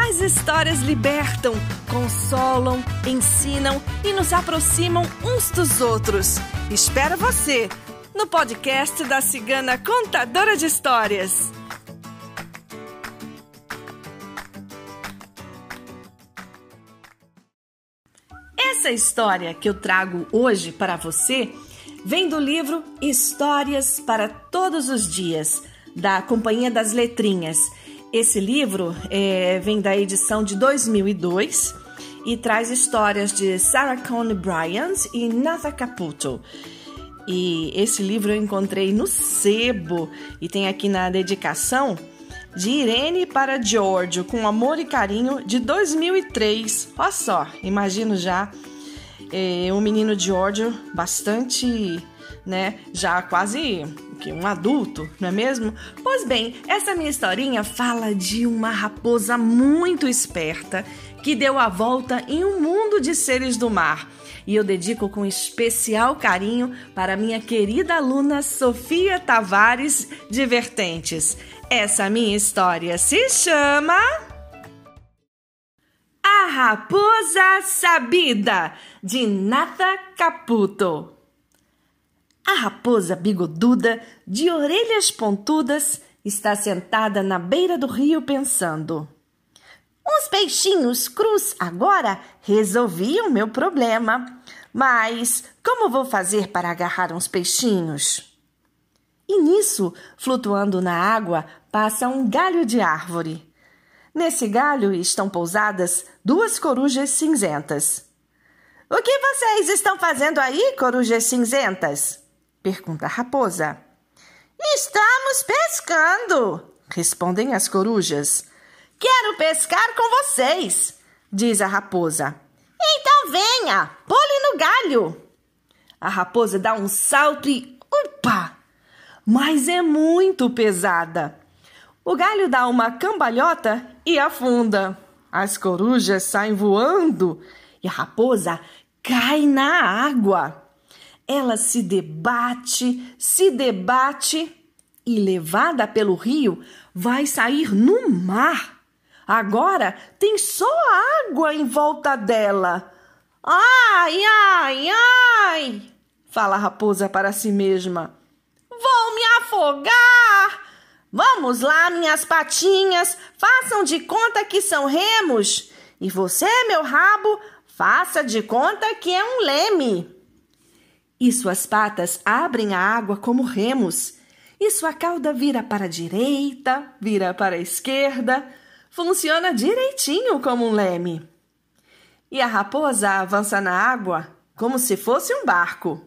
As histórias libertam, consolam, ensinam e nos aproximam uns dos outros. Espero você no podcast da Cigana Contadora de Histórias. Essa história que eu trago hoje para você vem do livro Histórias para Todos os Dias, da Companhia das Letrinhas. Esse livro é, vem da edição de 2002 e traz histórias de Sarah Cone Bryant e Natha Caputo. E esse livro eu encontrei no sebo e tem aqui na dedicação de Irene para Giorgio, com amor e carinho, de 2003. Olha só, imagino já é, um menino Giorgio bastante, né, já quase que um adulto, não é mesmo? Pois bem, essa minha historinha fala de uma raposa muito esperta que deu a volta em um mundo de seres do mar. E eu dedico com especial carinho para minha querida aluna Sofia Tavares Divertentes. Essa minha história se chama A Raposa Sabida, de Nata Caputo. A raposa bigoduda, de orelhas pontudas, está sentada na beira do rio pensando. Uns peixinhos crus agora resolviam meu problema. Mas como vou fazer para agarrar uns peixinhos? E nisso, flutuando na água, passa um galho de árvore. Nesse galho estão pousadas duas corujas cinzentas. O que vocês estão fazendo aí, corujas cinzentas? Pergunta a raposa. Estamos pescando, respondem as corujas. Quero pescar com vocês, diz a raposa. Então venha, pule no galho. A raposa dá um salto e upa! Mas é muito pesada. O galho dá uma cambalhota e afunda. As corujas saem voando e a raposa cai na água. Ela se debate, se debate e, levada pelo rio, vai sair no mar. Agora tem só água em volta dela. Ai, ai, ai! Fala a raposa para si mesma. Vou me afogar! Vamos lá, minhas patinhas, façam de conta que são remos. E você, meu rabo, faça de conta que é um leme e suas patas abrem a água como remos, e sua cauda vira para a direita, vira para a esquerda, funciona direitinho como um leme. E a raposa avança na água como se fosse um barco.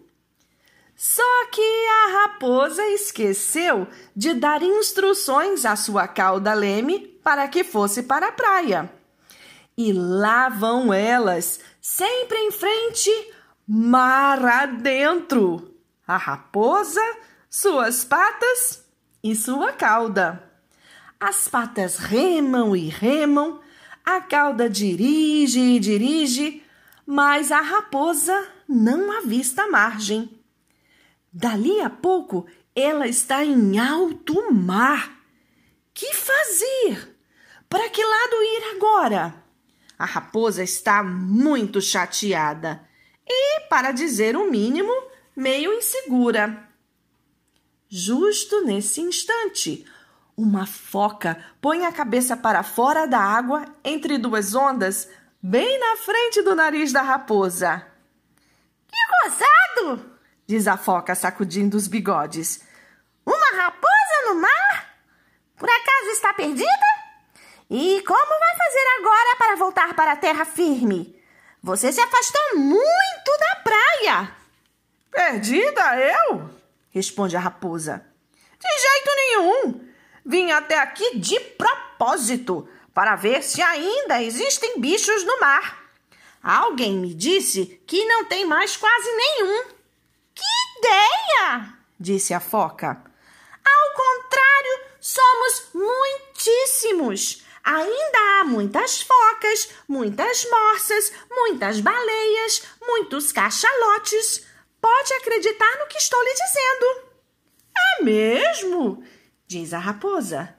Só que a raposa esqueceu de dar instruções à sua cauda leme para que fosse para a praia. E lá vão elas, sempre em frente, mar adentro, a raposa, suas patas e sua cauda. As patas remam e remam, a cauda dirige e dirige, mas a raposa não avista a margem. Dali a pouco ela está em alto mar. Que fazer? Para que lado ir agora? A raposa está muito chateada e, para dizer o mínimo, meio insegura. Justo nesse instante, uma foca põe a cabeça para fora da água entre duas ondas, bem na frente do nariz da raposa. Que gozado! diz a foca, sacudindo os bigodes. Uma raposa no mar? Por acaso está perdida? E como vai fazer agora para voltar para a terra firme? Você se afastou muito da praia. Perdida eu? Responde a raposa. De jeito nenhum. Vim até aqui de propósito para ver se ainda existem bichos no mar. Alguém me disse que não tem mais quase nenhum. Que ideia! disse a foca. Ao contrário, somos muitíssimos. Ainda há muitas focas, muitas morsas, muitas baleias, muitos cachalotes. Pode acreditar no que estou lhe dizendo. É mesmo? diz a raposa.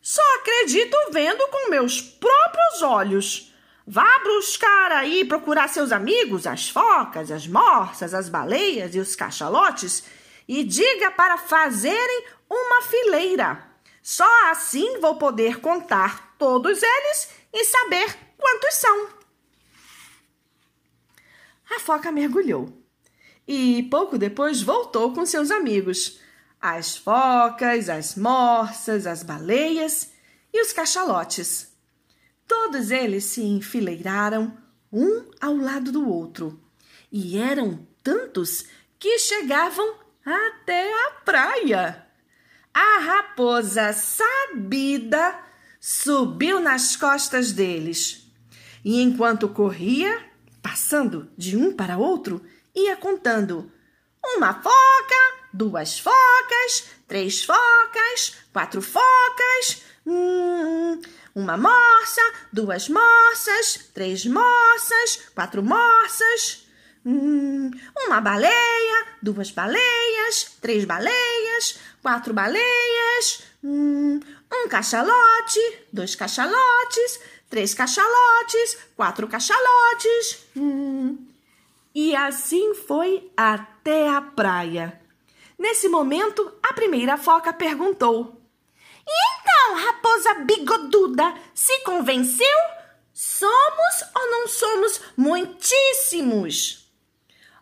Só acredito vendo com meus próprios olhos. Vá buscar aí procurar seus amigos, as focas, as morsas, as baleias e os cachalotes, e diga para fazerem uma fileira. Só assim vou poder contar todos eles e saber quantos são. A foca mergulhou e pouco depois voltou com seus amigos, as focas, as morsas, as baleias e os cachalotes. Todos eles se enfileiraram um ao lado do outro e eram tantos que chegavam até a praia. A raposa sabida subiu nas costas deles. E, enquanto corria, passando de um para outro, ia contando: uma foca, duas focas, três focas, quatro focas, hum, uma morsa, duas morsas, três morsas, quatro morsas, hum, uma baleia, duas baleias, três baleias, quatro baleias, um cachalote, dois cachalotes, três cachalotes, quatro cachalotes. Hum. E assim foi até a praia. Nesse momento, a primeira foca perguntou: E então, raposa bigoduda, se convenceu? Somos ou não somos muitíssimos?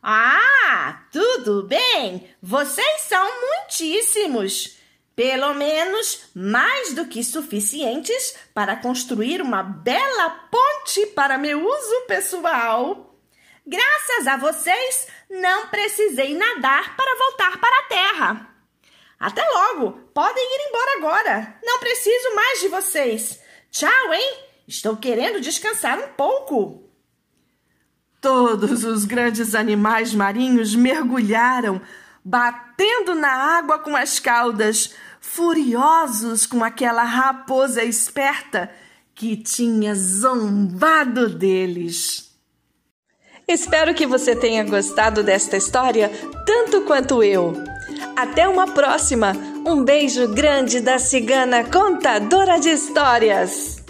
Ah, tudo bem, vocês são muitíssimos. Pelo menos mais do que suficientes para construir uma bela ponte para meu uso pessoal. Graças a vocês, não precisei nadar para voltar para a terra. Até logo! Podem ir embora agora. Não preciso mais de vocês. Tchau, hein? Estou querendo descansar um pouco. Todos os grandes animais marinhos mergulharam, batendo na água com as caudas, furiosos com aquela raposa esperta que tinha zombado deles. Espero que você tenha gostado desta história tanto quanto eu. Até uma próxima! Um beijo grande da cigana contadora de histórias!